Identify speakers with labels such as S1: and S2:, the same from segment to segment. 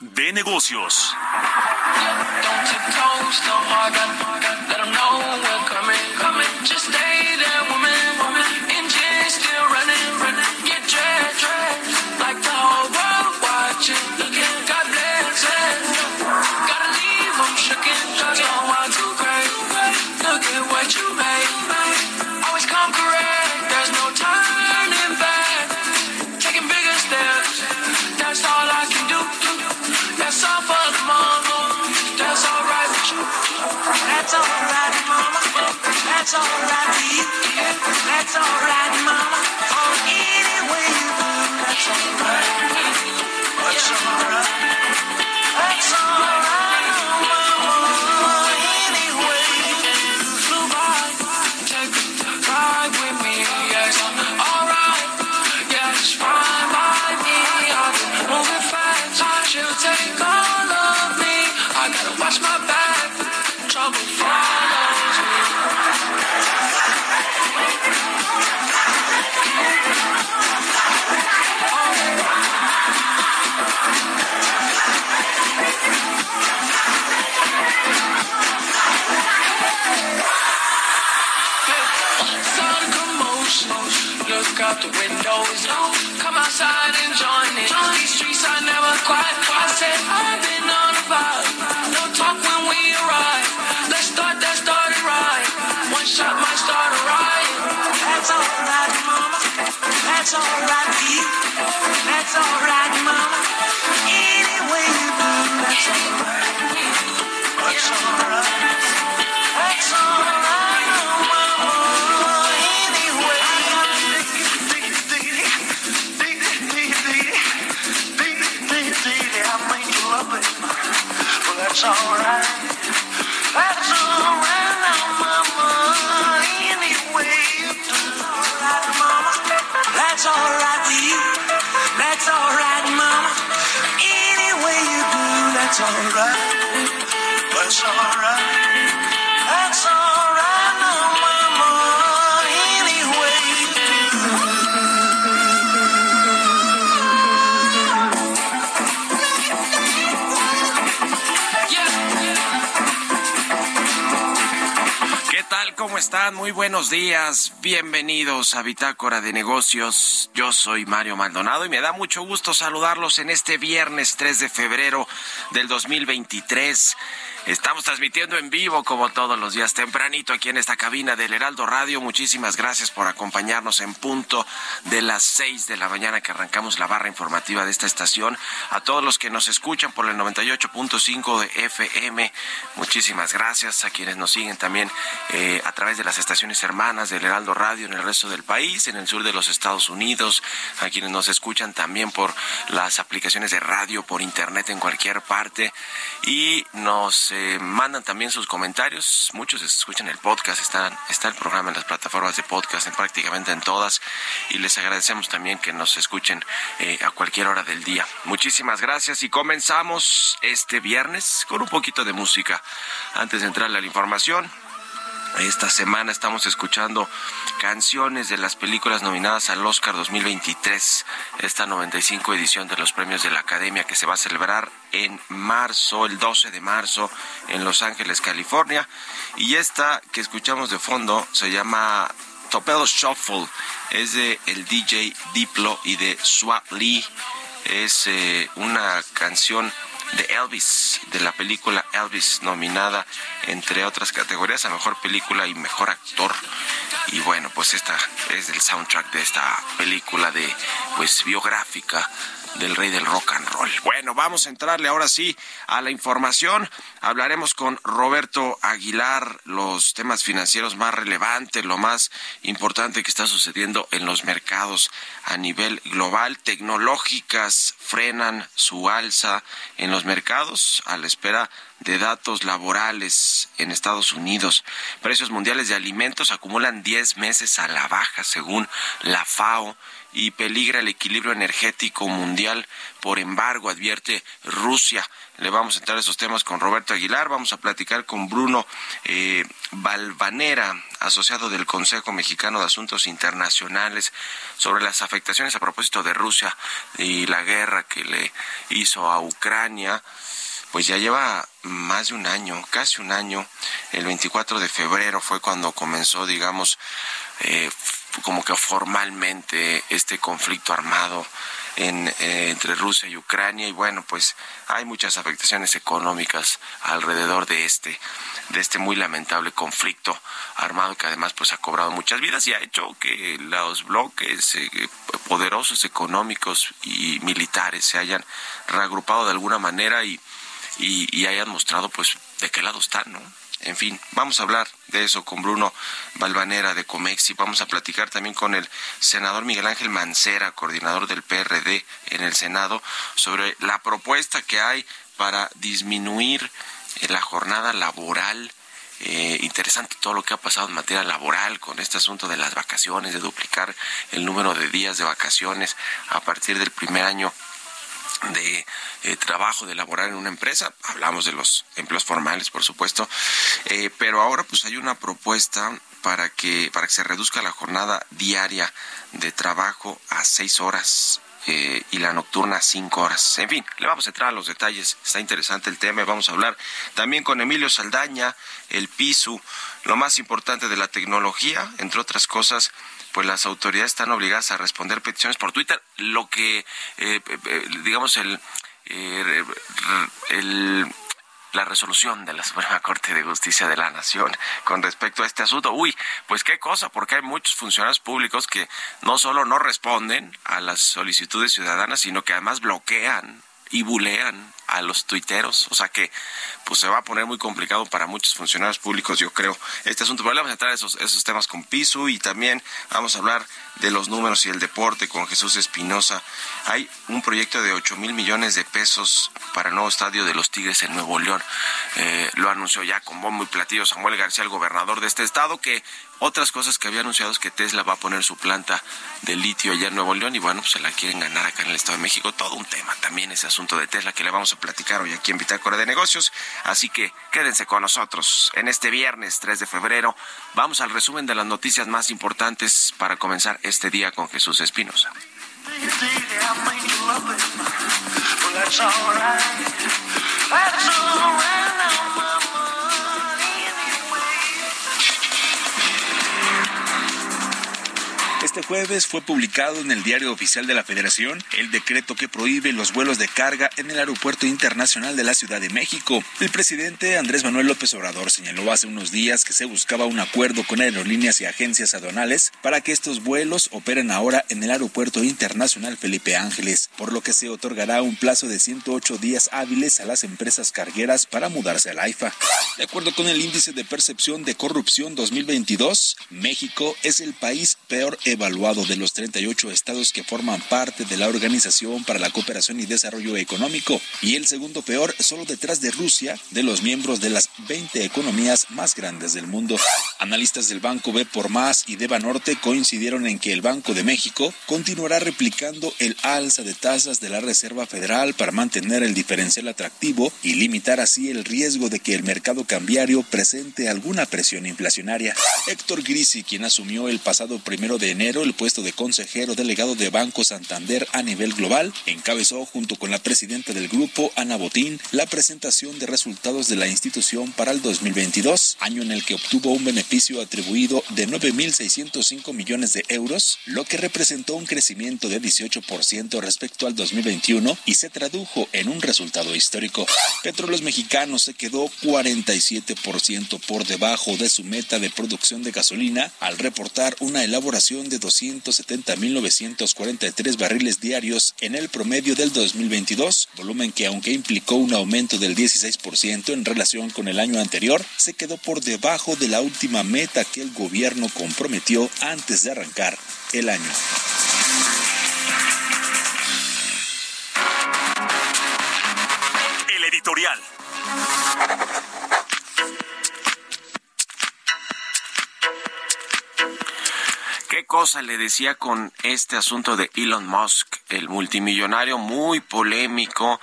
S1: de negocios.
S2: ¿Qué tal? ¿Cómo están? Muy buenos días. Bienvenidos a Bitácora de Negocios. Yo soy Mario Maldonado y me da mucho gusto saludarlos en este viernes 3 de febrero del 2023. Estamos transmitiendo en vivo como todos los días tempranito aquí en esta cabina del Heraldo Radio. Muchísimas gracias por acompañarnos en punto de las 6 de la mañana que arrancamos la barra informativa de esta estación. A todos los que nos escuchan por el 98.5 de FM, muchísimas gracias. A quienes nos siguen también eh, a través de las estaciones hermanas del Heraldo Radio en el resto del país, en el sur de los Estados Unidos, a quienes nos escuchan también por las aplicaciones de radio, por internet en cualquier parte y nos eh, mandan también sus comentarios. Muchos escuchan el podcast, está, está el programa en las plataformas de podcast, en prácticamente en todas y les agradecemos también que nos escuchen eh, a cualquier hora del día. Muchísimas gracias y comenzamos este viernes con un poquito de música. Antes de entrarle a la información, esta semana estamos escuchando canciones de las películas nominadas al Oscar 2023, esta 95 edición de los premios de la Academia que se va a celebrar en marzo, el 12 de marzo, en Los Ángeles, California. Y esta que escuchamos de fondo se llama Torpedo Shuffle, es de el DJ Diplo y de Swat Lee. Es eh, una canción de Elvis, de la película Elvis, nominada entre otras categorías a mejor película y mejor actor. Y bueno, pues esta es el soundtrack de esta película de pues biográfica del rey del rock and roll. Bueno, vamos a entrarle ahora sí a la información. Hablaremos con Roberto Aguilar los temas financieros más relevantes, lo más importante que está sucediendo en los mercados a nivel global. Tecnológicas frenan su alza en los mercados a la espera de datos laborales en Estados Unidos. Precios mundiales de alimentos acumulan 10 meses a la baja, según la FAO y peligra el equilibrio energético mundial por embargo, advierte Rusia. Le vamos a entrar a esos temas con Roberto Aguilar, vamos a platicar con Bruno eh, Balvanera, asociado del Consejo Mexicano de Asuntos Internacionales, sobre las afectaciones a propósito de Rusia y la guerra que le hizo a Ucrania pues ya lleva más de un año, casi un año. El 24 de febrero fue cuando comenzó, digamos, eh, como que formalmente este conflicto armado en, eh, entre Rusia y Ucrania. Y bueno pues hay muchas afectaciones económicas alrededor de este de este muy lamentable conflicto armado que además pues ha cobrado muchas vidas y ha hecho que los bloques eh, poderosos económicos y militares se hayan reagrupado de alguna manera y, y, y hayan mostrado pues de qué lado están no en fin, vamos a hablar de eso con Bruno Balvanera de Comexi. Vamos a platicar también con el senador Miguel Ángel Mancera, coordinador del PRD en el Senado, sobre la propuesta que hay para disminuir eh, la jornada laboral. Eh, interesante todo lo que ha pasado en materia laboral con este asunto de las vacaciones, de duplicar el número de días de vacaciones a partir del primer año de eh, trabajo, de laborar en una empresa. Hablamos de los empleos formales, por supuesto, eh, pero ahora pues hay una propuesta para que para que se reduzca la jornada diaria de trabajo a seis horas. Eh, y la nocturna a cinco horas. En fin, le vamos a entrar a los detalles. Está interesante el tema y vamos a hablar también con Emilio Saldaña, el PISU, lo más importante de la tecnología, entre otras cosas, pues las autoridades están obligadas a responder peticiones por Twitter, lo que, eh, eh, eh, digamos, el, el la resolución de la Suprema Corte de Justicia de la Nación con respecto a este asunto. Uy, pues qué cosa, porque hay muchos funcionarios públicos que no solo no responden a las solicitudes ciudadanas, sino que además bloquean y bulean a los tuiteros, o sea que pues se va a poner muy complicado para muchos funcionarios públicos, yo creo, este asunto. Pero vamos a a esos, esos temas con Pisu y también vamos a hablar de los números y el deporte con Jesús Espinosa. Hay un proyecto de 8 mil millones de pesos para el nuevo estadio de los Tigres en Nuevo León. Eh, lo anunció ya con bombo y platillo Samuel García, el gobernador de este estado, que otras cosas que había anunciado es que Tesla va a poner su planta de litio allá en Nuevo León y bueno, pues se la quieren ganar acá en el Estado de México. Todo un tema también ese asunto de Tesla que le vamos a platicar hoy aquí en Bitácora de Negocios. Así que quédense con nosotros en este viernes 3 de febrero. Vamos al resumen de las noticias más importantes para comenzar este día con Jesús Espinosa.
S3: Este jueves fue publicado en el Diario Oficial de la Federación el decreto que prohíbe los vuelos de carga en el Aeropuerto Internacional de la Ciudad de México. El presidente Andrés Manuel López Obrador señaló hace unos días que se buscaba un acuerdo con aerolíneas y agencias aduanales para que estos vuelos operen ahora en el Aeropuerto Internacional Felipe Ángeles, por lo que se otorgará un plazo de 108 días hábiles a las empresas cargueras para mudarse al AIFA. De acuerdo con el índice de percepción de corrupción 2022, México es el país peor evaluado de los 38 estados que forman parte de la Organización para la Cooperación y Desarrollo Económico y el segundo peor solo detrás de Rusia, de los miembros de las 20 economías más grandes del mundo. Analistas del Banco B por Más y de Norte coincidieron en que el Banco de México continuará replicando el alza de tasas de la Reserva Federal para mantener el diferencial atractivo y limitar así el riesgo de que el mercado cambiario presente alguna presión inflacionaria. Héctor Grisi, quien asumió el pasado primero de enero, el puesto de consejero delegado de Banco Santander a nivel global encabezó junto con la presidenta del grupo, Ana Botín, la presentación de resultados de la institución para el 2022, año en el que obtuvo un beneficio atribuido de 9.605 millones de euros, lo que representó un crecimiento de 18% respecto al 2021 y se tradujo en un resultado histórico. Petróleos Mexicanos se quedó 47% por debajo de su meta de producción de gasolina al reportar una elaboración de 270.943 barriles diarios en el promedio del 2022, volumen que aunque implicó un aumento del 16% en relación con el año anterior, se quedó por debajo de la última meta que el gobierno comprometió antes de arrancar el año.
S1: El editorial.
S2: Cosa le decía con este asunto de Elon Musk, el multimillonario muy polémico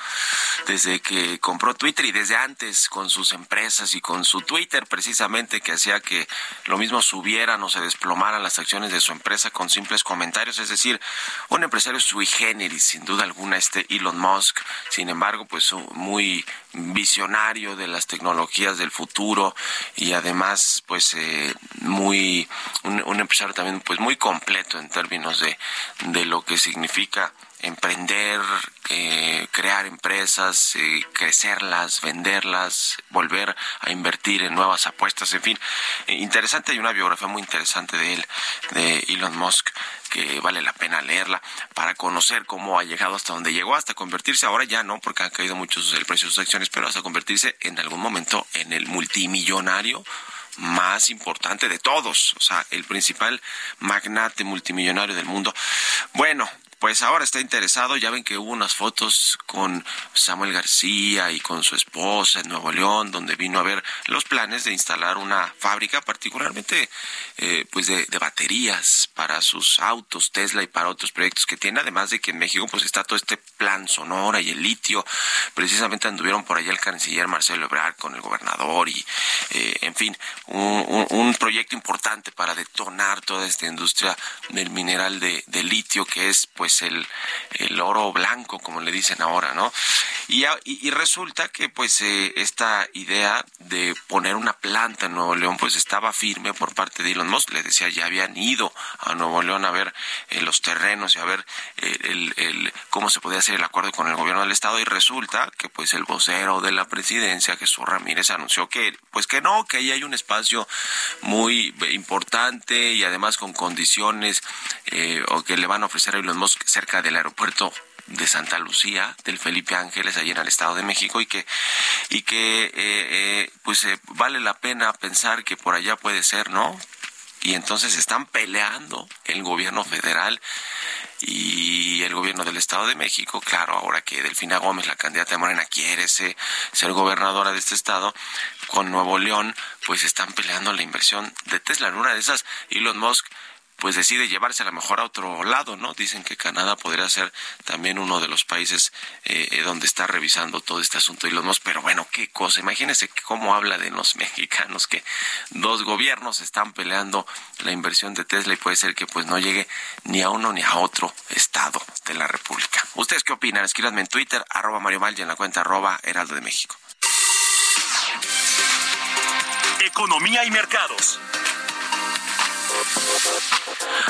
S2: desde que compró Twitter y desde antes con sus empresas y con su Twitter precisamente que hacía que lo mismo subieran o se desplomaran las acciones de su empresa con simples comentarios, es decir, un empresario sui generis, sin duda alguna este Elon Musk, sin embargo, pues muy visionario de las tecnologías del futuro y además pues eh, muy un, un, empresario también pues muy completo en términos de, de lo que significa emprender, eh, crear empresas, eh, crecerlas, venderlas, volver a invertir en nuevas apuestas, en fin, eh, interesante, hay una biografía muy interesante de él, de Elon Musk, que vale la pena leerla para conocer cómo ha llegado hasta donde llegó, hasta convertirse, ahora ya no, porque han caído muchos el precio de sus acciones, pero hasta convertirse en algún momento en el multimillonario más importante de todos, o sea, el principal magnate multimillonario del mundo. Bueno, pues ahora está interesado. Ya ven que hubo unas fotos con Samuel García y con su esposa en Nuevo León, donde vino a ver los planes de instalar una fábrica, particularmente eh, pues de, de, baterías para sus autos Tesla y para otros proyectos que tiene. Además de que en México pues está todo este plan Sonora y el litio. Precisamente anduvieron por allá el canciller Marcelo Ebrard con el gobernador y, eh, en fin, un, un, proyecto importante para detonar toda esta industria del mineral de, de litio que es pues pues el, el oro blanco, como le dicen ahora, ¿no? Y, y, resulta que pues eh, esta idea de poner una planta en Nuevo León pues estaba firme por parte de Elon Musk, le decía, ya habían ido a Nuevo León a ver eh, los terrenos y a ver eh, el, el, cómo se podía hacer el acuerdo con el gobierno del estado y resulta que pues el vocero de la presidencia, Jesús Ramírez, anunció que pues que no, que ahí hay un espacio muy importante y además con condiciones eh, o que le van a ofrecer a Elon Musk cerca del aeropuerto de Santa Lucía, del Felipe Ángeles, allí en el Estado de México, y que, y que eh, eh, pues eh, vale la pena pensar que por allá puede ser, ¿no? Y entonces están peleando el gobierno federal y el gobierno del Estado de México, claro, ahora que Delfina Gómez, la candidata de Morena, quiere ser, ser gobernadora de este estado, con Nuevo León, pues están peleando la inversión de Tesla. En una de esas, Elon Musk pues decide llevarse a lo mejor a otro lado, ¿no? Dicen que Canadá podría ser también uno de los países eh, donde está revisando todo este asunto y los dos, pero bueno, qué cosa, imagínense cómo habla de los mexicanos, que dos gobiernos están peleando la inversión de Tesla y puede ser que pues no llegue ni a uno ni a otro estado de la República. ¿Ustedes qué opinan? Escríbanme en Twitter, arroba Mario Mal y en la cuenta arroba Heraldo de México.
S1: Economía y mercados.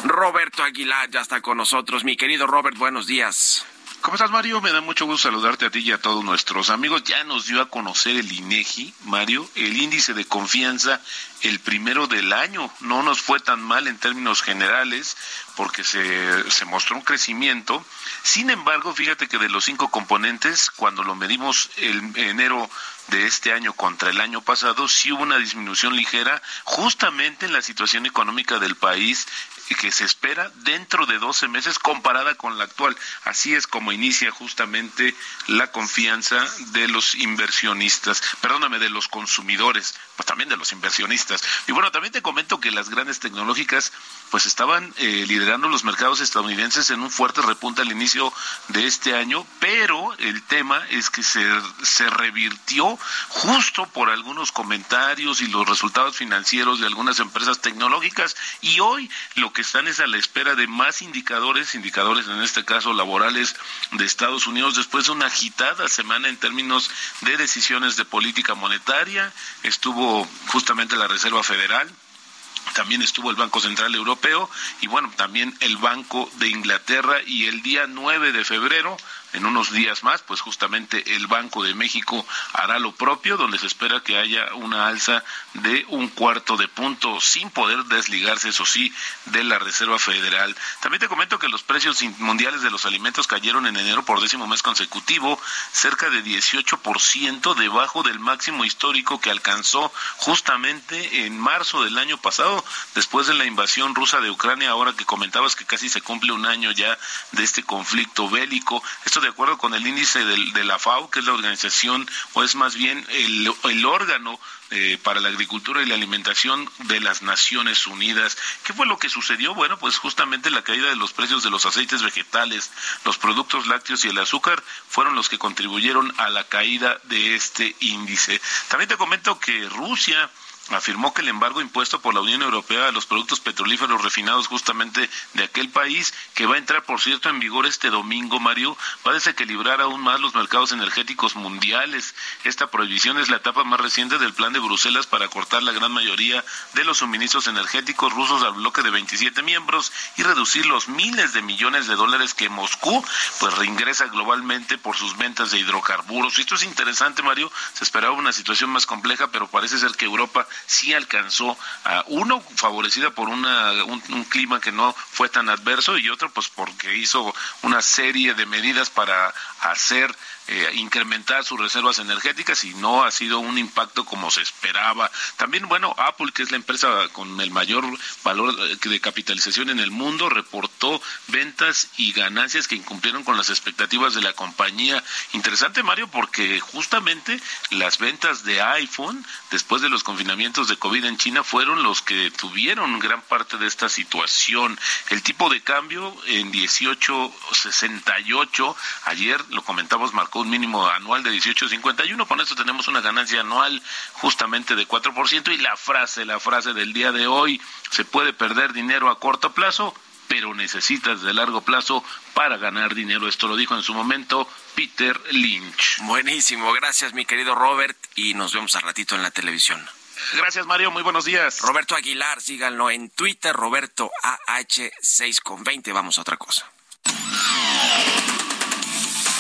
S2: Roberto Aguilar ya está con nosotros. Mi querido Robert, buenos días.
S4: ¿Cómo estás, Mario? Me da mucho gusto saludarte a ti y a todos nuestros amigos. Ya nos dio a conocer el INEGI, Mario, el índice de confianza el primero del año. No nos fue tan mal en términos generales porque se, se mostró un crecimiento. Sin embargo, fíjate que de los cinco componentes, cuando lo medimos el enero de este año contra el año pasado, sí hubo una disminución ligera justamente en la situación económica del país que se espera dentro de 12 meses comparada con la actual. Así es como inicia justamente la confianza de los inversionistas, perdóname, de los consumidores, pues también de los inversionistas. Y bueno, también te comento que las grandes tecnológicas pues estaban eh, liderando los mercados estadounidenses en un fuerte repunte al inicio de este año, pero el tema es que se, se revirtió justo por algunos comentarios y los resultados financieros de algunas empresas tecnológicas. Y hoy lo que están es a la espera de más indicadores, indicadores en este caso laborales de Estados Unidos después de una agitada semana en términos de decisiones de política monetaria, estuvo justamente la Reserva Federal también estuvo el Banco Central Europeo y bueno, también el Banco de Inglaterra. Y el día 9 de febrero en unos días más, pues justamente el Banco de México hará lo propio, donde se espera que haya una alza de un cuarto de punto, sin poder desligarse, eso sí, de la Reserva Federal. También te comento que los precios mundiales de los alimentos cayeron en enero por décimo mes consecutivo, cerca de 18% debajo del máximo histórico que alcanzó justamente en marzo del año pasado, después de la invasión rusa de Ucrania, ahora que comentabas que casi se cumple un año ya de este conflicto bélico. Esto de acuerdo con el índice de la FAO, que es la organización, o es más bien el, el órgano eh, para la agricultura y la alimentación de las Naciones Unidas. ¿Qué fue lo que sucedió? Bueno, pues justamente la caída de los precios de los aceites vegetales, los productos lácteos y el azúcar fueron los que contribuyeron a la caída de este índice. También te comento que Rusia afirmó que el embargo impuesto por la Unión Europea a los productos petrolíferos refinados justamente de aquel país, que va a entrar, por cierto, en vigor este domingo, Mario, va a desequilibrar aún más los mercados energéticos mundiales. Esta prohibición es la etapa más reciente del plan de Bruselas para cortar la gran mayoría de los suministros energéticos rusos al bloque de 27 miembros y reducir los miles de millones de dólares que Moscú pues reingresa globalmente por sus ventas de hidrocarburos. Esto es interesante, Mario. Se esperaba una situación más compleja, pero parece ser que Europa sí alcanzó a uno favorecida por una, un, un, clima que no fue tan adverso y otro pues porque hizo una serie de medidas para hacer eh, incrementar sus reservas energéticas y no ha sido un impacto como se esperaba. También, bueno, Apple, que es la empresa con el mayor valor eh, de capitalización en el mundo, reportó ventas y ganancias que incumplieron con las expectativas de la compañía. Interesante, Mario, porque justamente las ventas de iPhone, después de los confinamientos de COVID en China, fueron los que tuvieron gran parte de esta situación. El tipo de cambio en 18.68, ayer lo comentamos, marcó un mínimo anual de 18.51. Con esto tenemos una ganancia anual justamente de 4%. Y la frase, la frase del día de hoy, se puede perder dinero a corto plazo, pero necesitas de largo plazo para ganar dinero. Esto lo dijo en su momento Peter Lynch.
S2: Buenísimo, gracias mi querido Robert y nos vemos al ratito en la televisión.
S4: Gracias Mario, muy buenos días.
S2: Roberto Aguilar, síganlo en Twitter, Roberto AH6 con 20. Vamos a otra cosa.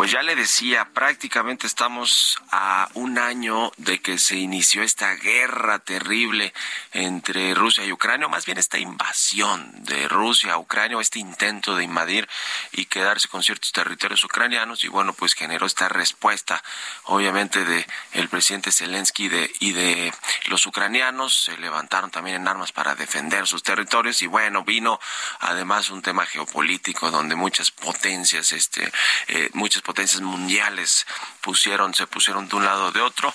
S2: Pues ya le decía, prácticamente estamos a un año de que se inició esta guerra terrible entre Rusia y Ucrania, o más bien esta invasión de Rusia a Ucrania, o este intento de invadir y quedarse con ciertos territorios ucranianos, y bueno, pues generó esta respuesta, obviamente, de el presidente Zelensky de, y de los ucranianos, se levantaron también en armas para defender sus territorios, y bueno, vino además un tema geopolítico donde muchas potencias, este, eh, muchas mundiales pusieron, se pusieron de un lado de otro,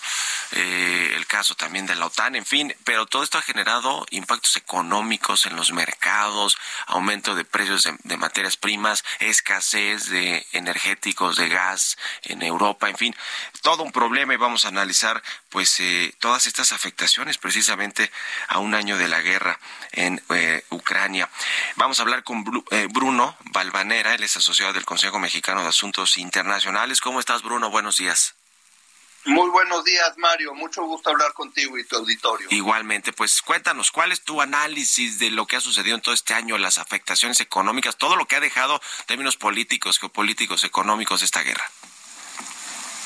S2: eh, el caso también de la OTAN, en fin, pero todo esto ha generado impactos económicos en los mercados, aumento de precios de, de materias primas, escasez de energéticos, de gas en Europa, en fin, todo un problema y vamos a analizar pues eh, todas estas afectaciones precisamente a un año de la guerra en eh, Ucrania. Vamos a hablar con eh, Bruno Balvanera, él es asociado del Consejo Mexicano de Asuntos Internacionales. ¿Cómo estás, Bruno? Buenos días.
S5: Muy buenos días, Mario. Mucho gusto hablar contigo y tu auditorio.
S2: Igualmente, pues cuéntanos, ¿cuál es tu análisis de lo que ha sucedido en todo este año, las afectaciones económicas, todo lo que ha dejado en términos políticos, geopolíticos, económicos esta guerra?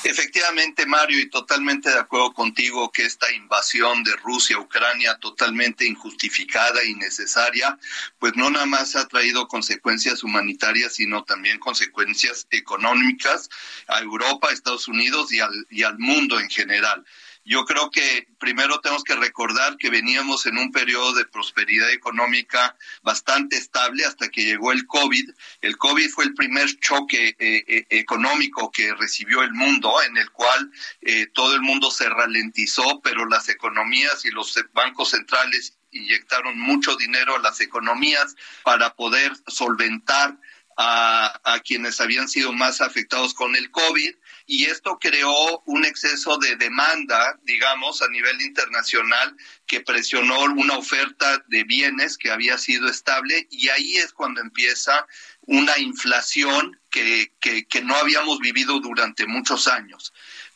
S5: Efectivamente, Mario, y totalmente de acuerdo contigo que esta invasión de Rusia a Ucrania totalmente injustificada y necesaria, pues no nada más ha traído consecuencias humanitarias, sino también consecuencias económicas a Europa, a Estados Unidos y al, y al mundo en general. Yo creo que primero tenemos que recordar que veníamos en un periodo de prosperidad económica bastante estable hasta que llegó el COVID. El COVID fue el primer choque eh, eh, económico que recibió el mundo, en el cual eh, todo el mundo se ralentizó, pero las economías y los bancos centrales inyectaron mucho dinero a las economías para poder solventar a, a, quienes habían sido más afectados con el COVID y esto creó un exceso de demanda, digamos, a nivel internacional que presionó una oferta de bienes que había sido estable y ahí es cuando empieza una inflación que, que, que no habíamos vivido durante muchos años.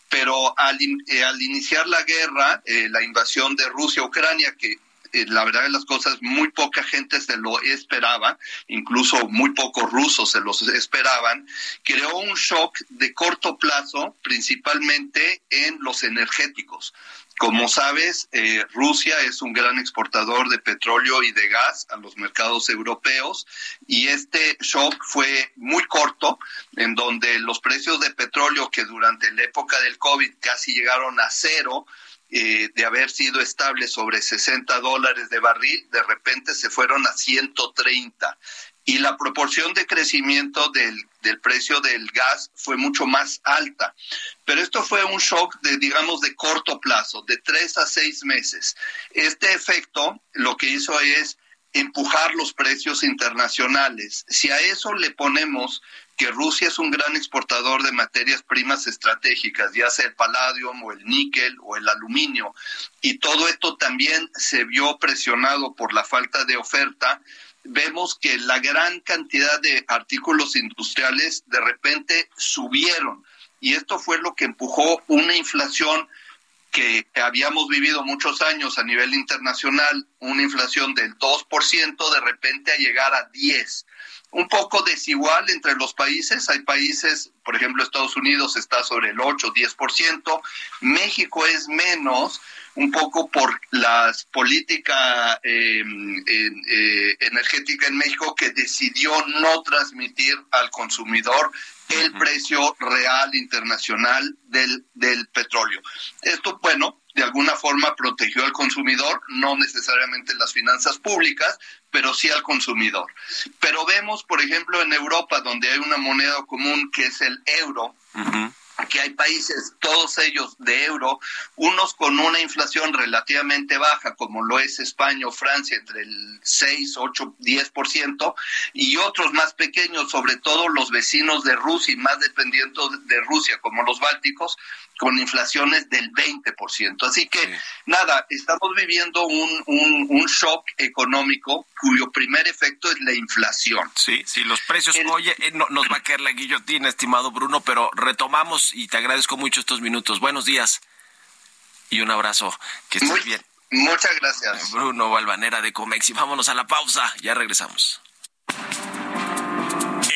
S5: Pero al, eh, iniciar la guerra, eh, la invasión de Rusia a Ucrania, que eh, la verdad de las cosas, muy poca gente se lo esperaba, incluso muy pocos rusos se los esperaban, creó un shock de corto plazo, principalmente en los energéticos. Como sabes, eh, Rusia es un gran exportador de petróleo y de gas a los mercados europeos y este shock fue muy corto, en donde los precios de petróleo que durante la época del COVID casi llegaron a cero, eh, de haber sido estable sobre 60 dólares de barril, de repente se fueron a 130. Y la proporción de crecimiento del, del precio del gas fue mucho más alta. Pero esto fue un shock de, digamos, de corto plazo, de tres a seis meses. Este efecto lo que hizo es empujar los precios internacionales. Si a eso le ponemos que Rusia es un gran exportador de materias primas estratégicas, ya sea el palladium o el níquel o el aluminio, y todo esto también se vio presionado por la falta de oferta, vemos que la gran cantidad de artículos industriales de repente subieron. Y esto fue lo que empujó una inflación que habíamos vivido muchos años a nivel internacional, una inflación del 2%, de repente a llegar a 10% un poco desigual entre los países. Hay países, por ejemplo, Estados Unidos está sobre el 8, 10%, México es menos, un poco por la política eh, eh, energética en México que decidió no transmitir al consumidor el precio real internacional del, del petróleo. Esto, bueno, de alguna forma protegió al consumidor, no necesariamente las finanzas públicas, pero sí al consumidor. Pero vemos, por ejemplo, en Europa, donde hay una moneda común que es el euro, que hay países, todos ellos de euro, unos con una inflación relativamente baja, como lo es España o Francia, entre el 6, 8, 10%, y otros más pequeños, sobre todo los vecinos de Rusia y más dependientes de Rusia, como los bálticos, con inflaciones del 20%. Así que, nada, estamos viviendo un, un, un, shock económico cuyo primer efecto es la inflación.
S2: Sí, sí, los precios, oye, eh, no, nos va a caer la guillotina, estimado Bruno, pero retomamos y te agradezco mucho estos minutos. Buenos días y un abrazo. Que estés
S5: Muy,
S2: bien.
S5: Muchas gracias.
S2: Bruno Valvanera de Comex. Y vámonos a la pausa. Ya regresamos.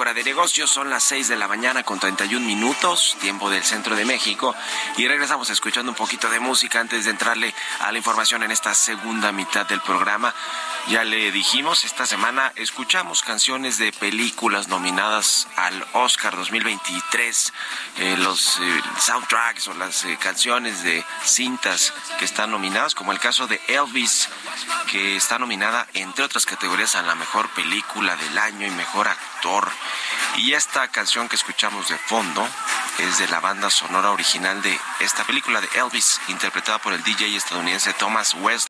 S2: Bitácora de Negocios. Son las 6 de la mañana con 31 minutos, tiempo del centro de México. Y regresamos escuchando un poquito de música antes de entrarle a la información en esta segunda mitad del programa. Ya le dijimos, esta semana escuchamos canciones de películas nominadas al Oscar 2023, eh, los eh, soundtracks o las eh, canciones de cintas que están nominadas, como el caso de Elvis, que está nominada entre otras categorías a la mejor película del año y mejor actor. Y esta canción que escuchamos de fondo es de la banda sonora original de esta película de Elvis, interpretada por el DJ estadounidense Thomas West.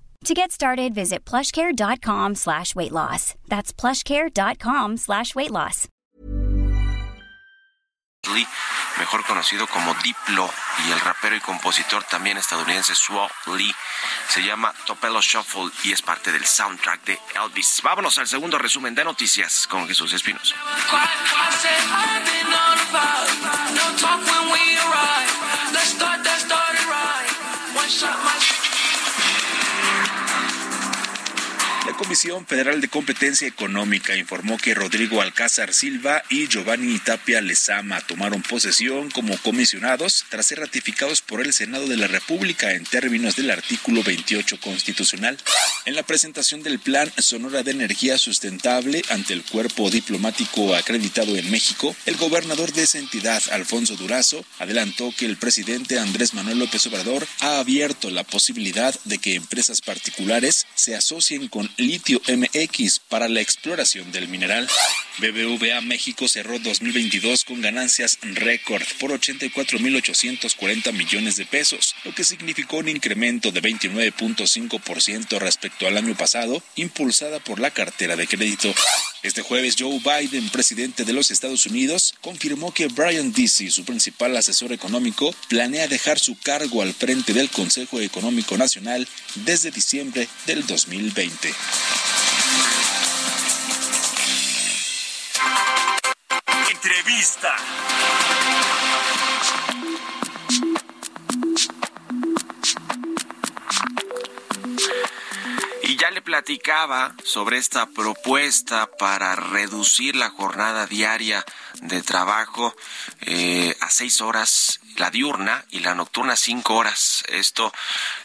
S6: To get started, visit plushcare.com slash weight loss. That's plushcare.com slash weight loss.
S2: Lee, mejor conocido como Diplo, y el rapero y compositor también estadounidense Swall Lee, se llama Topelo Shuffle y es parte del soundtrack de Elvis. Vámonos al segundo resumen de noticias con Jesús Espinos.
S3: Comisión Federal de Competencia Económica informó que Rodrigo Alcázar Silva y Giovanni Tapia Lezama tomaron posesión como comisionados tras ser ratificados por el Senado de la República en términos del artículo 28 constitucional. En la presentación del Plan Sonora de Energía Sustentable ante el cuerpo diplomático acreditado en México, el gobernador de esa entidad, Alfonso Durazo, adelantó que el presidente Andrés Manuel López Obrador ha abierto la posibilidad de que empresas particulares se asocien con Litio MX para la exploración del mineral. BBVA México cerró 2022 con ganancias récord por 84.840 millones de pesos, lo que significó un incremento de 29.5% respecto al año pasado, impulsada por la cartera de crédito. Este jueves, Joe Biden, presidente de los Estados Unidos, confirmó que Brian Deasy, su principal asesor económico, planea dejar su cargo al frente del Consejo Económico Nacional desde diciembre del 2020.
S1: Entrevista.
S2: Platicaba sobre esta propuesta para reducir la jornada diaria de trabajo eh, a seis horas la diurna y la nocturna cinco horas. Esto,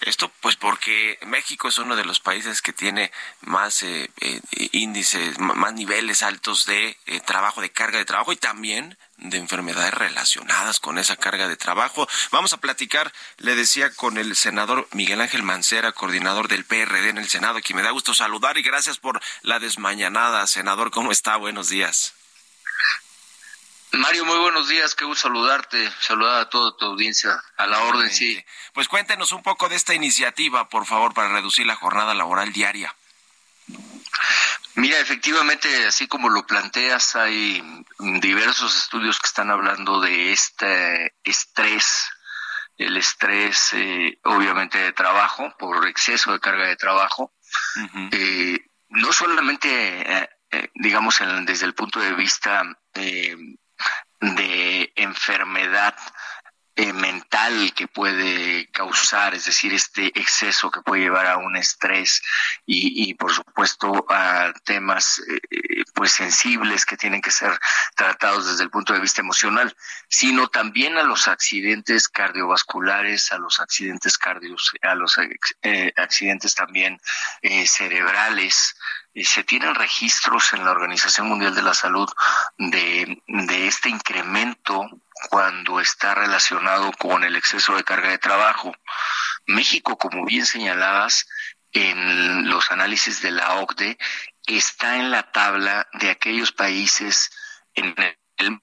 S2: esto pues porque México es uno de los países que tiene más eh, eh, índices, más niveles altos de eh, trabajo, de carga de trabajo y también de enfermedades relacionadas con esa carga de trabajo. Vamos a platicar, le decía, con el senador Miguel Ángel Mancera, coordinador del PRD en el Senado, que me da gusto saludar y gracias por la desmañanada. Senador, ¿cómo está? Buenos días.
S7: Mario, muy buenos días, qué gusto saludarte, saludar a toda tu audiencia, a la orden, sí.
S2: Pues cuéntenos un poco de esta iniciativa, por favor, para reducir la jornada laboral diaria.
S7: Mira, efectivamente, así como lo planteas, hay diversos estudios que están hablando de este estrés, el estrés eh, obviamente de trabajo, por exceso de carga de trabajo, eh, no solamente, eh, eh, digamos, en- desde el punto de vista eh, de enfermedad eh, mental que puede causar, es decir, este exceso que puede llevar a un estrés y, y por supuesto a temas eh, pues sensibles que tienen que ser tratados desde el punto de vista emocional, sino también a los accidentes cardiovasculares, a los accidentes cardios, a los eh, accidentes también eh, cerebrales. Eh, se tienen registros en la Organización Mundial de la Salud de, de este incremento cuando está relacionado con el exceso de carga de trabajo. México, como bien señalabas, en los análisis de la OCDE, está en la tabla de aquellos países en el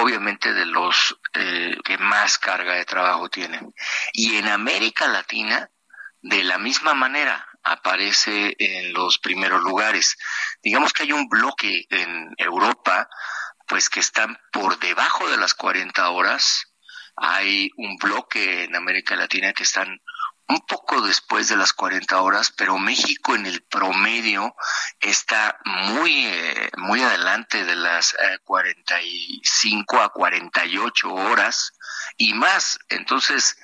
S7: obviamente de los eh, que más carga de trabajo tienen. Y en América Latina, de la misma manera, aparece en los primeros lugares. Digamos que hay un bloque en Europa, pues que están por debajo de las 40 horas. Hay un bloque en América Latina que están un poco después de las 40 horas, pero México en el promedio está muy, eh, muy adelante de las 45 a 48 horas y más. Entonces,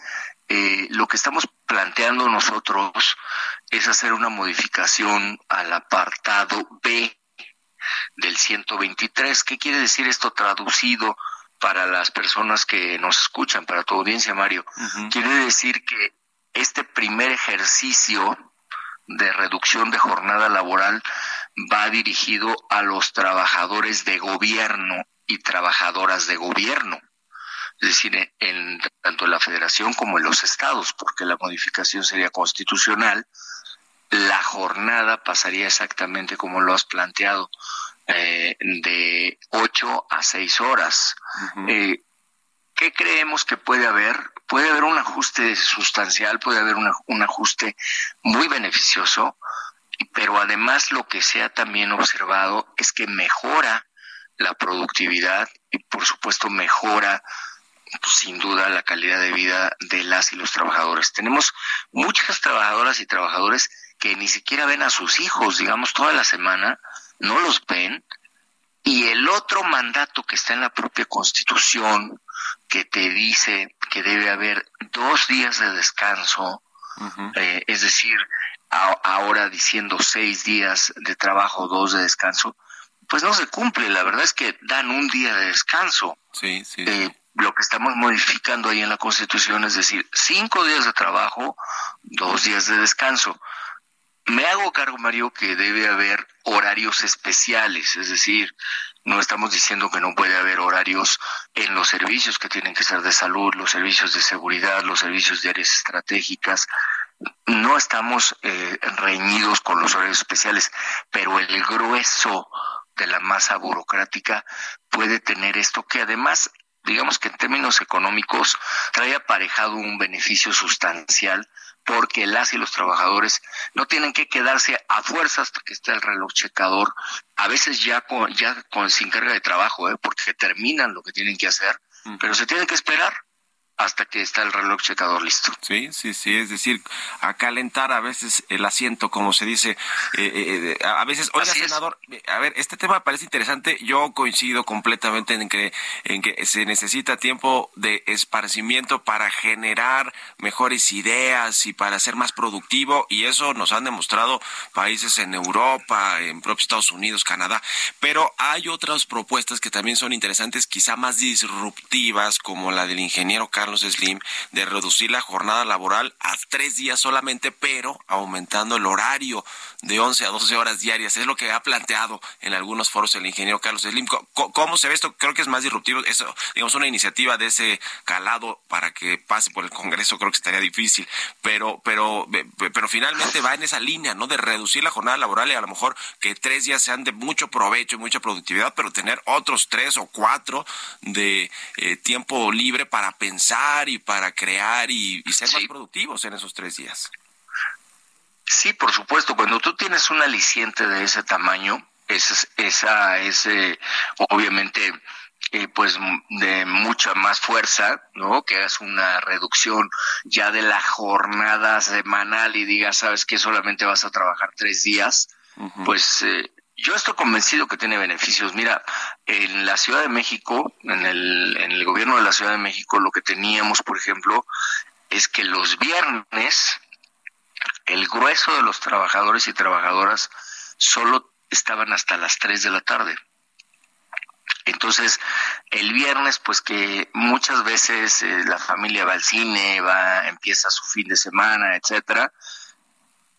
S7: eh, lo que estamos planteando nosotros es hacer una modificación al apartado B del 123. ¿Qué quiere decir esto traducido para las personas que nos escuchan, para tu audiencia, Mario? Quiere decir que primer ejercicio de reducción de jornada laboral va dirigido a los trabajadores de gobierno y trabajadoras de gobierno es decir, en, tanto en la federación como en los estados, porque la modificación sería constitucional, la jornada pasaría exactamente como lo has planteado, eh, de 8 a 6 horas. Eh, ¿Qué creemos que puede haber? Puede haber un ajuste sustancial, puede haber un ajuste muy beneficioso, pero además lo que se ha también observado es que mejora la productividad y por supuesto mejora pues, sin duda la calidad de vida de las y los trabajadores. Tenemos muchas trabajadoras y trabajadores que ni siquiera ven a sus hijos, digamos, toda la semana, no los ven. Y el otro mandato que está en la propia Constitución, que te dice que debe haber dos días de descanso, eh, es decir, ahora diciendo seis días de trabajo, dos de descanso, pues no se cumple. La verdad es que dan un día de descanso.
S2: Sí, sí.
S7: Eh, lo que estamos modificando ahí en la Constitución es decir, cinco días de trabajo, dos días de descanso. Me hago cargo, Mario, que debe haber horarios especiales, es decir, no estamos diciendo que no puede haber horarios en los servicios que tienen que ser de salud, los servicios de seguridad, los servicios de áreas estratégicas. No estamos eh, reñidos con los horarios especiales, pero el grueso de la masa burocrática puede tener esto que además digamos que en términos económicos trae aparejado un beneficio sustancial porque las y los trabajadores no tienen que quedarse a fuerza hasta que esté el reloj checador, a veces ya con, ya con sin carga de trabajo, ¿eh? porque terminan lo que tienen que hacer, pero se tienen que esperar hasta que está el reloj checador listo.
S2: Sí, sí, sí, es decir, a calentar a veces el asiento, como se dice, eh, eh, a veces, oiga, senador, a ver, este tema parece interesante, yo coincido completamente en que, en que se necesita tiempo de esparcimiento para generar mejores ideas y para ser más productivo, y eso nos han demostrado países en Europa, en propios Estados Unidos, Canadá, pero hay otras propuestas que también son interesantes, quizá más disruptivas, como la del ingeniero Carlos Slim de reducir la jornada laboral a tres días solamente, pero aumentando el horario de 11 a 12 horas diarias. Es lo que ha planteado en algunos foros el ingeniero Carlos Slim. ¿Cómo, se ve esto? Creo que es más disruptivo. Eso, digamos, una iniciativa de ese calado para que pase por el Congreso, creo que estaría difícil. Pero, pero, pero finalmente va en esa línea, ¿no? De reducir la jornada laboral y a lo mejor que tres días sean de mucho provecho y mucha productividad, pero tener otros tres o cuatro de eh, tiempo libre para pensar y para crear y, ser más productivos en esos tres días.
S7: Sí, por supuesto. Cuando tú tienes un aliciente de ese tamaño, esa, esa es eh, obviamente eh, pues de mucha más fuerza, ¿no? Que hagas una reducción ya de la jornada semanal y digas, sabes que solamente vas a trabajar tres días, pues eh, yo estoy convencido que tiene beneficios. Mira, en la Ciudad de México, en el, en el gobierno de la Ciudad de México, lo que teníamos, por ejemplo, es que los viernes el grueso de los trabajadores y trabajadoras solo estaban hasta las 3 de la tarde. Entonces, el viernes, pues que muchas veces eh, la familia va al cine, va, empieza su fin de semana, etcétera.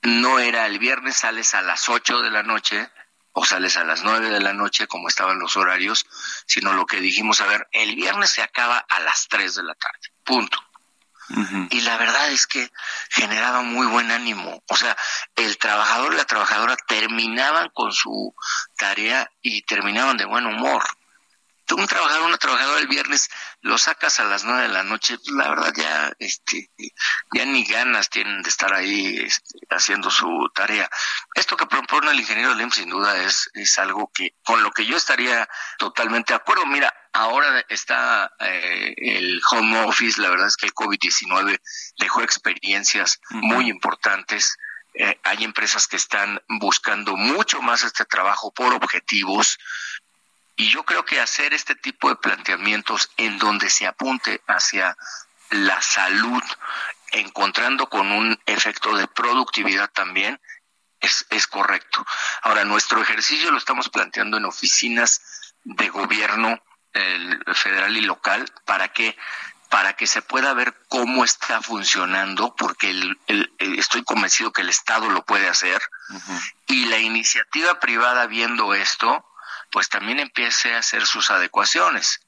S7: No era el viernes, sales a las 8 de la noche, o sales a las nueve de la noche como estaban los horarios, sino lo que dijimos, a ver, el viernes se acaba a las tres de la tarde, punto. Y la verdad es que generaba muy buen ánimo. O sea, el trabajador y la trabajadora terminaban con su tarea y terminaban de buen humor. un trabajador, una trabajadora el viernes lo sacas a las nueve de la noche, pues, la verdad ya, este, ya ni ganas tienen de estar ahí este, haciendo su tarea. Esto que propone el ingeniero Lim sin duda es, es algo que, con lo que yo estaría totalmente de acuerdo. Mira, ahora está eh, el home office, la verdad es que el COVID-19 dejó experiencias muy importantes. Eh, hay empresas que están buscando mucho más este trabajo por objetivos, y yo creo que hacer este tipo de planteamientos en donde se apunte hacia la salud, encontrando con un efecto de productividad también, es, es correcto. Ahora, nuestro ejercicio lo estamos planteando en oficinas de gobierno el federal y local para que para que se pueda ver cómo está funcionando, porque el, estoy convencido que el Estado lo puede hacer, y la iniciativa privada viendo esto, pues también empiece a hacer sus adecuaciones.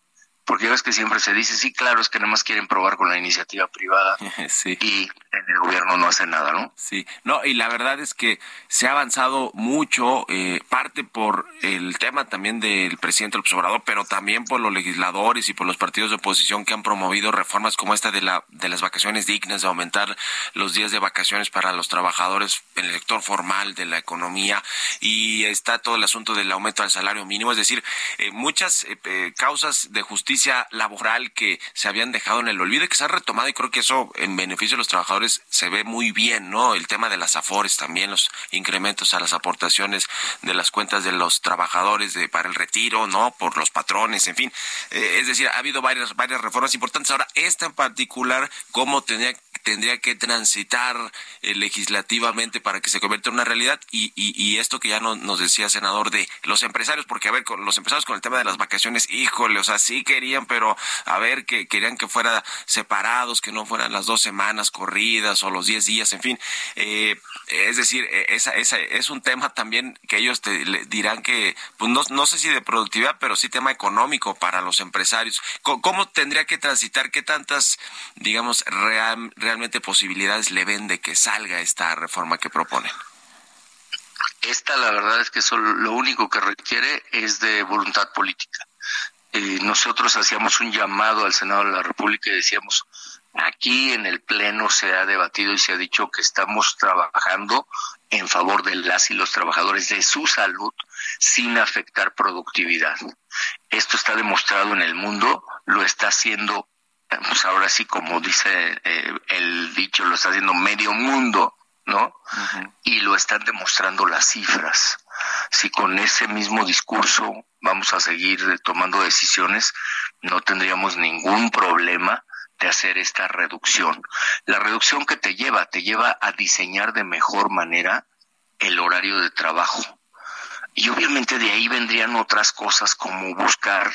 S7: Porque ves que siempre se dice, sí, claro, es que nada más quieren probar con la iniciativa privada sí. y en el gobierno no hace nada, ¿no?
S2: Sí, no, y la verdad es que se ha avanzado mucho, eh, parte por el tema también del presidente López Obrador, pero también por los legisladores y por los partidos de oposición que han promovido reformas como esta de, la, de las vacaciones dignas, de aumentar los días de vacaciones para los trabajadores en el sector formal de la economía, y está todo el asunto del aumento del salario mínimo, es decir, eh, muchas eh, causas de justicia laboral que se habían dejado en el olvido y que se han retomado, y creo que eso en beneficio de los trabajadores se ve muy bien, ¿no? El tema de las afores también, los incrementos a las aportaciones de las cuentas de los trabajadores de, para el retiro, ¿no? Por los patrones, en fin. Eh, es decir, ha habido varias, varias reformas importantes. Ahora, esta en particular, ¿cómo tenía tendría que transitar eh, legislativamente para que se convierta en una realidad y, y, esto que ya no, nos decía senador de los empresarios, porque a ver, con los empresarios con el tema de las vacaciones, híjole, o sea, sí querían, pero a ver, que querían que fuera separados, que no fueran las dos semanas corridas o los diez días, en fin. Eh, es decir, e, esa, esa es un tema también que ellos te dirán que, pues no, no sé si de productividad, pero sí tema económico para los empresarios. ¿Cómo, tendría que transitar? ¿Qué tantas, digamos, real, posibilidades le ven de que salga esta reforma que proponen?
S7: Esta, la verdad es que solo, lo único que requiere es de voluntad política. Eh, nosotros hacíamos un llamado al Senado de la República y decíamos, aquí en el Pleno se ha debatido y se ha dicho que estamos trabajando en favor de las y los trabajadores, de su salud, sin afectar productividad. Esto está demostrado en el mundo, lo está haciendo pues ahora sí, como dice eh, el dicho, lo está haciendo medio mundo, ¿no? Y lo están demostrando las cifras. Si con ese mismo discurso vamos a seguir tomando decisiones, no tendríamos ningún problema de hacer esta reducción. La reducción que te lleva, te lleva a diseñar de mejor manera el horario de trabajo. Y obviamente de ahí vendrían otras cosas como buscar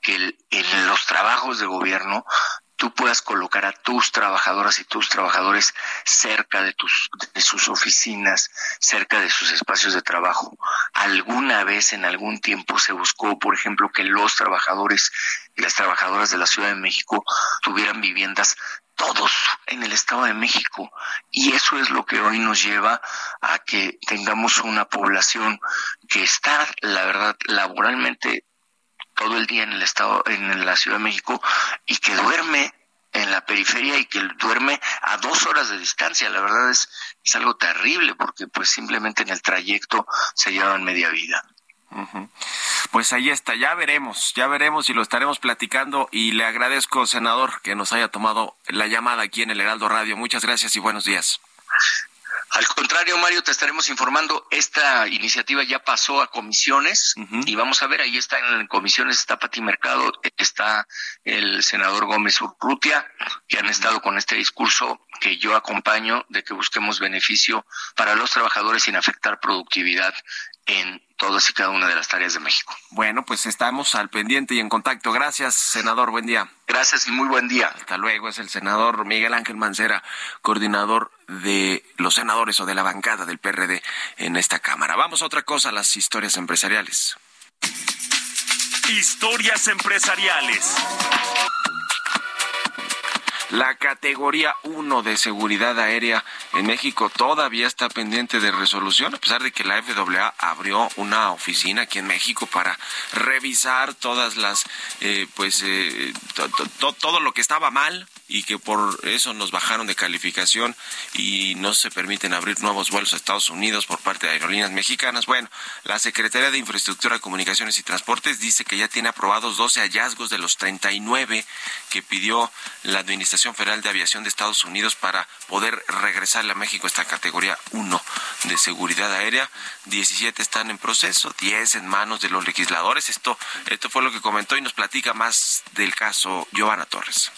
S7: que en los trabajos de gobierno tú puedas colocar a tus trabajadoras y tus trabajadores cerca de tus de sus oficinas, cerca de sus espacios de trabajo. Alguna vez en algún tiempo se buscó, por ejemplo, que los trabajadores y las trabajadoras de la Ciudad de México tuvieran viviendas todos en el Estado de México y eso es lo que hoy nos lleva a que tengamos una población que está, la verdad, laboralmente todo el día en el estado, en la Ciudad de México y que duerme en la periferia y que duerme a dos horas de distancia. La verdad es, es algo terrible porque pues simplemente en el trayecto se llevan media vida.
S2: Pues ahí está, ya veremos, ya veremos y lo estaremos platicando y le agradezco, senador, que nos haya tomado la llamada aquí en el Heraldo Radio. Muchas gracias y buenos días.
S7: Al contrario, Mario, te estaremos informando. Esta iniciativa ya pasó a comisiones y vamos a ver, ahí está en comisiones, está Pati Mercado, está el senador Gómez Urrutia, que han estado con este discurso que yo acompaño de que busquemos beneficio para los trabajadores sin afectar productividad en todas y cada una de las tareas de México.
S2: Bueno, pues estamos al pendiente y en contacto. Gracias, senador. Buen día.
S7: Gracias y muy buen día.
S2: Hasta luego. Es el senador Miguel Ángel Mancera, coordinador de los senadores o de la bancada del PRD en esta Cámara. Vamos a otra cosa, las historias empresariales.
S1: Historias empresariales.
S2: La categoría 1 de seguridad aérea en México todavía está pendiente de resolución, a pesar de que la FAA abrió una oficina aquí en México para revisar todas las, eh, pues, eh, todo lo que estaba mal y que por eso nos bajaron de calificación y no se permiten abrir nuevos vuelos a Estados Unidos por parte de aerolíneas mexicanas. Bueno, la Secretaría de Infraestructura, Comunicaciones y Transportes dice que ya tiene aprobados 12 hallazgos de los 39 que pidió la Administración Federal de Aviación de Estados Unidos para poder regresarle a México esta categoría 1 de seguridad aérea. 17 están en proceso, 10 en manos de los legisladores. Esto, esto fue lo que comentó y nos platica más del caso Giovanna Torres.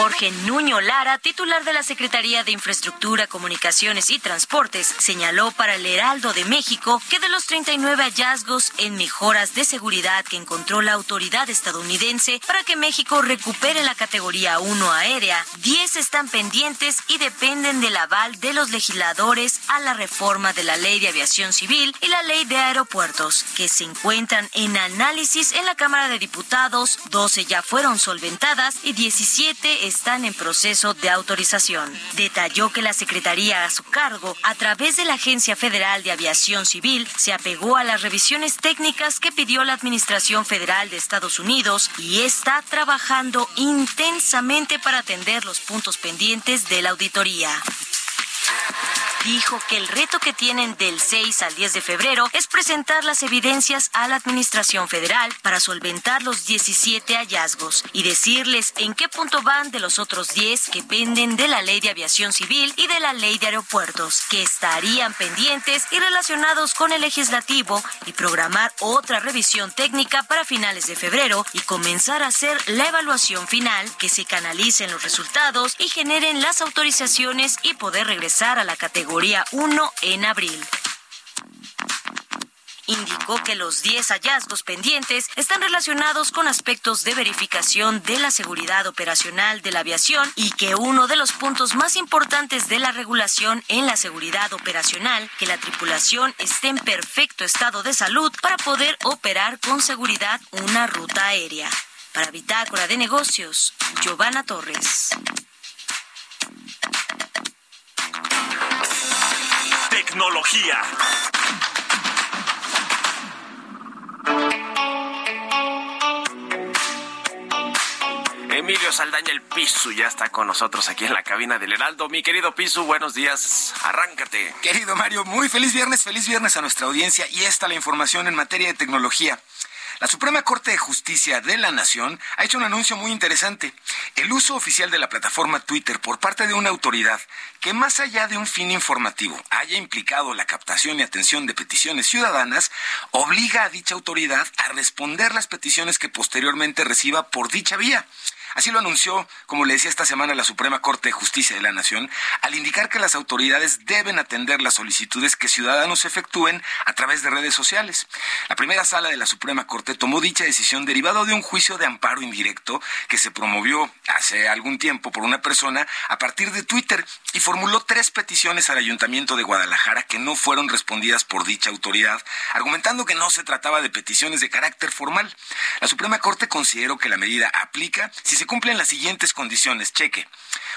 S8: Jorge Nuño Lara, titular de la Secretaría de Infraestructura, Comunicaciones y Transportes, señaló para el Heraldo de México que de los 39 hallazgos en mejoras de seguridad que encontró la autoridad estadounidense para que México recupere la categoría 1 aérea, 10 están pendientes y dependen del aval de los legisladores a la reforma de la Ley de Aviación Civil y la Ley de Aeropuertos, que se encuentran en análisis en la Cámara de Diputados, 12 ya fueron solventadas y 17 están en proceso de autorización. Detalló que la Secretaría a su cargo, a través de la Agencia Federal de Aviación Civil, se apegó a las revisiones técnicas que pidió la Administración Federal de Estados Unidos y está trabajando intensamente para atender los puntos pendientes de la auditoría dijo que el reto que tienen del 6 al 10 de febrero es presentar las evidencias a la Administración Federal para solventar los 17 hallazgos y decirles en qué punto van de los otros 10 que penden de la Ley de Aviación Civil y de la Ley de Aeropuertos, que estarían pendientes y relacionados con el legislativo y programar otra revisión técnica para finales de febrero y comenzar a hacer la evaluación final, que se canalicen los resultados y generen las autorizaciones y poder regresar a la categoría categoría 1 en abril indicó que los 10 hallazgos pendientes están relacionados con aspectos de verificación de la seguridad operacional de la aviación y que uno de los puntos más importantes de la regulación en la seguridad operacional, que la tripulación esté en perfecto estado de salud para poder operar con seguridad una ruta aérea. Para Bitácora de Negocios, Giovanna Torres.
S1: Tecnología.
S2: Emilio Saldaña el Pisu ya está con nosotros aquí en la cabina del Heraldo. Mi querido Pisu, buenos días. Arráncate.
S9: Querido Mario, muy feliz viernes, feliz viernes a nuestra audiencia y esta la información en materia de tecnología. La Suprema Corte de Justicia de la Nación ha hecho un anuncio muy interesante. El uso oficial de la plataforma Twitter por parte de una autoridad que más allá de un fin informativo haya implicado la captación y atención de peticiones ciudadanas, obliga a dicha autoridad a responder las peticiones que posteriormente reciba por dicha vía. Así lo anunció, como le decía esta semana, la Suprema Corte de Justicia de la Nación, al indicar que las autoridades deben atender las solicitudes que ciudadanos efectúen a través de redes sociales. La primera sala de la Suprema Corte tomó dicha decisión derivado de un juicio de amparo indirecto que se promovió hace algún tiempo por una persona a partir de Twitter y formuló tres peticiones al Ayuntamiento de Guadalajara que no fueron respondidas por dicha autoridad, argumentando que no se trataba de peticiones de carácter formal. La Suprema Corte consideró que la medida aplica si se cumplen las siguientes condiciones. Cheque.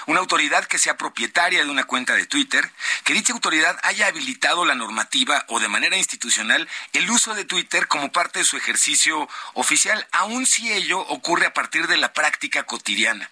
S9: Una autoridad que sea propietaria de una cuenta de Twitter, que dicha autoridad haya habilitado la normativa o de manera institucional el uso de Twitter como parte de su ejercicio oficial, aun si ello ocurre a partir de la práctica cotidiana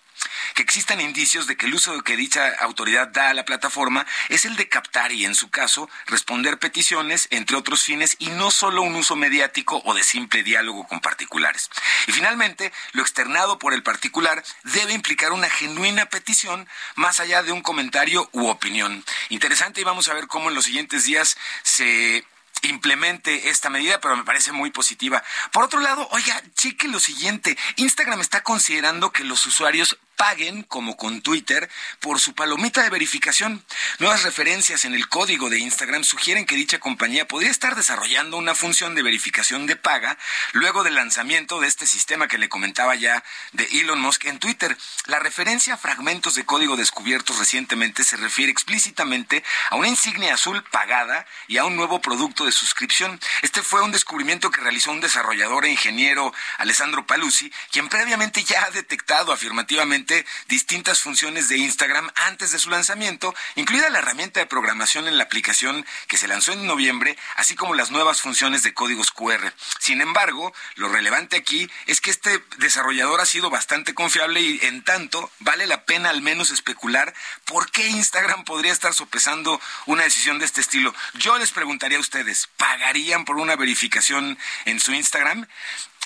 S9: que existan indicios de que el uso que dicha autoridad da a la plataforma es el de captar y, en su caso, responder peticiones, entre otros fines, y no solo un uso mediático o de simple diálogo con particulares. Y finalmente, lo externado por el particular debe implicar una genuina petición más allá de un comentario u opinión. Interesante y vamos a ver cómo en los siguientes días se implemente esta medida, pero me parece muy positiva. Por otro lado, oiga, cheque lo siguiente. Instagram está considerando que los usuarios paguen, como con Twitter, por su palomita de verificación. Nuevas referencias en el código de Instagram sugieren que dicha compañía podría estar desarrollando una función de verificación de paga luego del lanzamiento de este sistema que le comentaba ya de Elon Musk en Twitter. La referencia a fragmentos de código descubiertos recientemente se refiere explícitamente a una insignia azul pagada y a un nuevo producto de suscripción. Este fue un descubrimiento que realizó un desarrollador e ingeniero Alessandro Paluzzi, quien previamente ya ha detectado afirmativamente distintas funciones de Instagram antes de su lanzamiento, incluida la herramienta de programación en la aplicación que se lanzó en noviembre, así como las nuevas funciones de códigos QR. Sin embargo, lo relevante aquí es que este desarrollador ha sido bastante confiable y en tanto vale la pena al menos especular por qué Instagram podría estar sopesando una decisión de este estilo. Yo les preguntaría a ustedes, ¿pagarían por una verificación en su Instagram?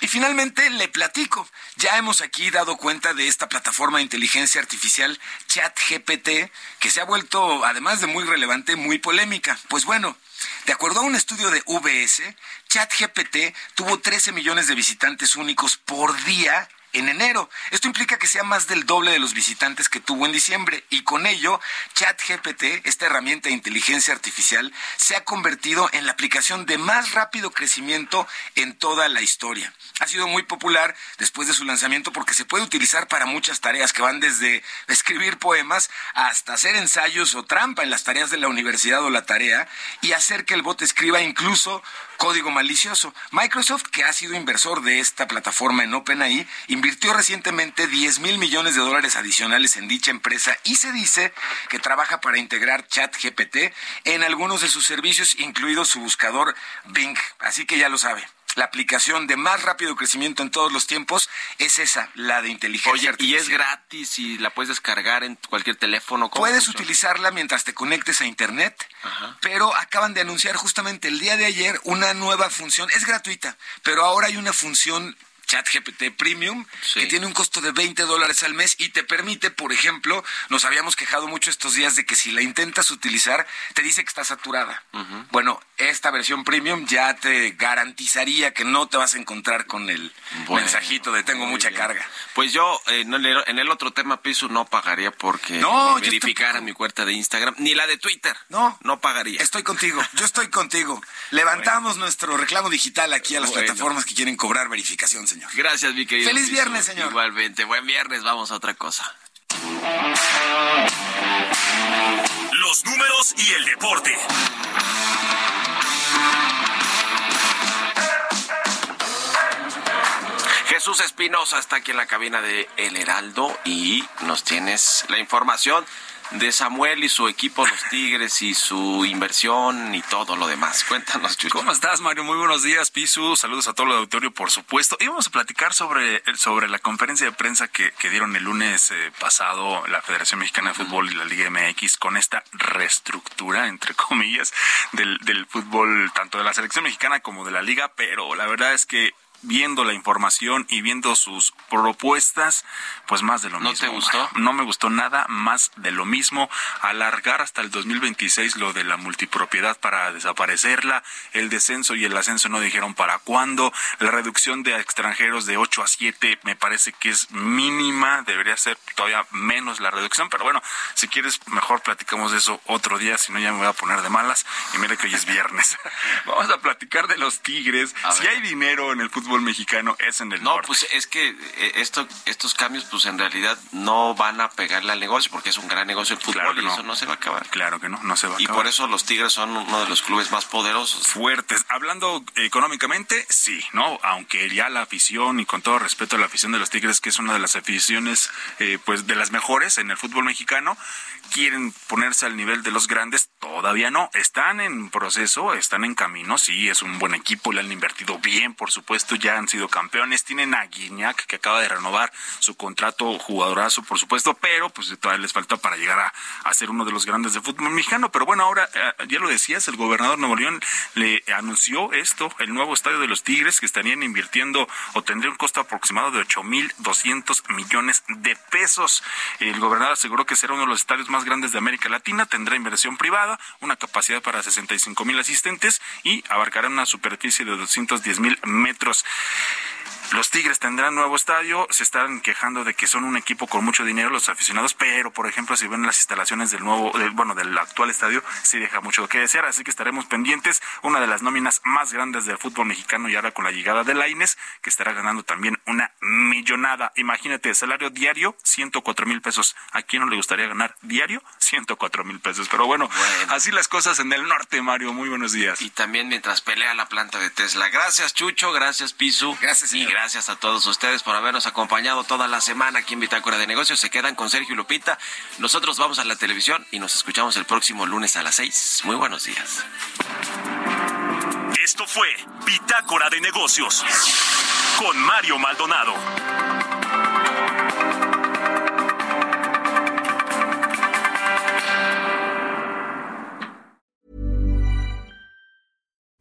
S9: Y finalmente le platico. Ya hemos aquí dado cuenta de esta plataforma de inteligencia artificial ChatGPT, que se ha vuelto, además de muy relevante, muy polémica. Pues bueno, de acuerdo a un estudio de VS, ChatGPT tuvo 13 millones de visitantes únicos por día en enero. Esto implica que sea más del doble de los visitantes que tuvo en diciembre y con ello ChatGPT, esta herramienta de inteligencia artificial, se ha convertido en la aplicación de más rápido crecimiento en toda la historia. Ha sido muy popular después de su lanzamiento porque se puede utilizar para muchas tareas que van desde escribir poemas hasta hacer ensayos o trampa en las tareas de la universidad o la tarea y hacer que el bot escriba incluso código malicioso. Microsoft, que ha sido inversor de esta plataforma en OpenAI, invirtió recientemente 10 mil millones de dólares adicionales en dicha empresa y se dice que trabaja para integrar ChatGPT en algunos de sus servicios, incluido su buscador Bing. Así que ya lo sabe. La aplicación de más rápido crecimiento en todos los tiempos es esa, la de inteligencia
S2: Oye, y
S9: artificial.
S2: es gratis y la puedes descargar en cualquier teléfono. ¿cómo
S9: Puedes
S2: funciona?
S9: utilizarla mientras te conectes a Internet, pero acaban de anunciar justamente el día de ayer una nueva función. Es gratuita, pero ahora hay una función ChatGPT Premium
S2: Sí.
S9: que tiene un costo de 20 dólares al mes y te permite, por ejemplo, nos habíamos quejado mucho estos días de que si la intentas utilizar, te dice que está saturada. Bueno, esta versión Premium ya te garantizaría que no te vas a encontrar con el
S2: Bueno,
S9: mensajito de tengo mucha
S2: bien.
S9: carga.
S2: Pues yo eh, en, el, en el otro tema piso no pagaría porque
S9: No,
S2: verificara mi cuenta de Instagram, ni la de Twitter.
S9: No.
S2: No pagaría.
S9: Estoy contigo, yo estoy contigo. Levantamos nuestro reclamo digital aquí a las
S2: Bueno.
S9: plataformas que quieren cobrar verificación, señor.
S2: Gracias, mi querido.
S9: Feliz viernes, señor.
S2: Igualmente, buen viernes, vamos a otra cosa.
S1: Los números y el deporte.
S2: Jesús Espinosa está aquí en la cabina de El Heraldo y nos tienes la información de Samuel y su equipo, los Tigres y su inversión y todo lo demás. Cuéntanos, Chucho.
S10: ¿Cómo estás, Mario? Muy buenos días, Pisu. Saludos a todo el auditorio, por supuesto. Y vamos a platicar sobre, sobre la conferencia de prensa que, que dieron el lunes eh, pasado la Federación Mexicana de Fútbol y la Liga MX con esta reestructura, entre comillas, del, del fútbol, tanto de la selección mexicana como de la liga. Pero la verdad es que viendo la información y viendo sus propuestas, pues más de lo
S2: ¿No
S10: mismo.
S2: te gustó?
S10: No me gustó nada, más de lo mismo. Alargar hasta el 2026 lo de la multipropiedad para desaparecerla, el descenso y el ascenso no dijeron para cuándo, la reducción de extranjeros de 8 a 7 me parece que es mínima, debería ser todavía menos la reducción, pero bueno, si quieres mejor platicamos de eso otro día, si no ya me voy a poner de malas y mira que hoy es viernes. Vamos a platicar de los Tigres.
S2: A
S10: si
S2: ver.
S10: hay dinero en el fútbol mexicano es en el
S2: No,
S10: norte.
S2: pues es que eh, esto, estos cambios, pues en realidad no van a pegarle al negocio porque es un gran negocio el fútbol
S10: Claro que
S2: y
S10: no.
S2: eso no se va a acabar.
S10: Claro que no, no se va a
S2: Y
S10: acabar.
S2: por eso los Tigres son uno de los clubes más poderosos.
S10: fuertes. Hablando económicamente, sí, ¿no? Aunque ya la afición, y con todo respeto a la afición de los Tigres, que es una de las aficiones, eh, pues, de las mejores en el fútbol mexicano, quieren ponerse al nivel de los grandes, todavía no. Están en proceso, están en camino, sí, es un buen equipo, le han invertido bien, por supuesto, ya han sido campeones. Tienen a Guiñac, que acaba de renovar su contrato, jugadorazo, por supuesto, pero pues todavía les falta para llegar a, a ser uno de los grandes de fútbol mexicano. Pero bueno, ahora, eh, ya lo decías, el gobernador Nuevo León le anunció esto, el nuevo estadio de los Tigres, que estarían invirtiendo o tendría un costo aproximado de 8.200 millones de pesos. El gobernador aseguró que será uno de los estadios más grandes de América Latina, tendrá inversión privada, una capacidad para 65 mil asistentes y abarcará una superficie de 210 mil metros. Los Tigres tendrán nuevo estadio, se están quejando de que son un equipo con mucho dinero los aficionados, pero por ejemplo si ven las instalaciones del nuevo, del, bueno, del actual estadio, sí deja mucho que desear, así que estaremos pendientes. Una de las nóminas más grandes del fútbol mexicano y ahora con la llegada de Laines, que estará ganando también una millonada. Imagínate, salario diario, 104 mil pesos. ¿A quién no le gustaría ganar diario? 104 mil pesos. Pero bueno, así las cosas en el norte, Mario. Muy buenos días.
S2: Y también mientras pelea la planta de Tesla. Gracias, Chucho. Gracias, Pisu.
S9: Gracias,
S2: Y gracias a todos ustedes por habernos acompañado toda la semana aquí en Bitácora de Negocios. Se quedan con Sergio y Lupita. Nosotros vamos a la televisión y nos escuchamos el próximo lunes a las 6. Muy buenos días.
S1: Esto fue Bitácora de Negocios con Mario Maldonado.